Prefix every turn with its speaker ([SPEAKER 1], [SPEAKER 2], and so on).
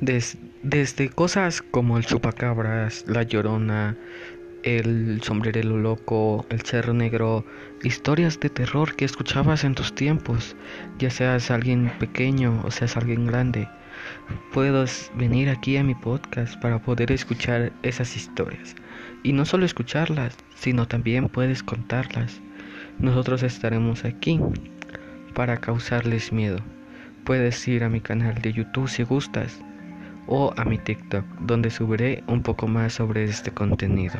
[SPEAKER 1] desde cosas como el chupacabras, la llorona, el sombrerelo loco, el cerro negro, historias de terror que escuchabas en tus tiempos, ya seas alguien pequeño o seas alguien grande. Puedes venir aquí a mi podcast para poder escuchar esas historias. Y no solo escucharlas, sino también puedes contarlas. Nosotros estaremos aquí para causarles miedo. Puedes ir a mi canal de YouTube si gustas o a mi TikTok donde subiré un poco más sobre este contenido.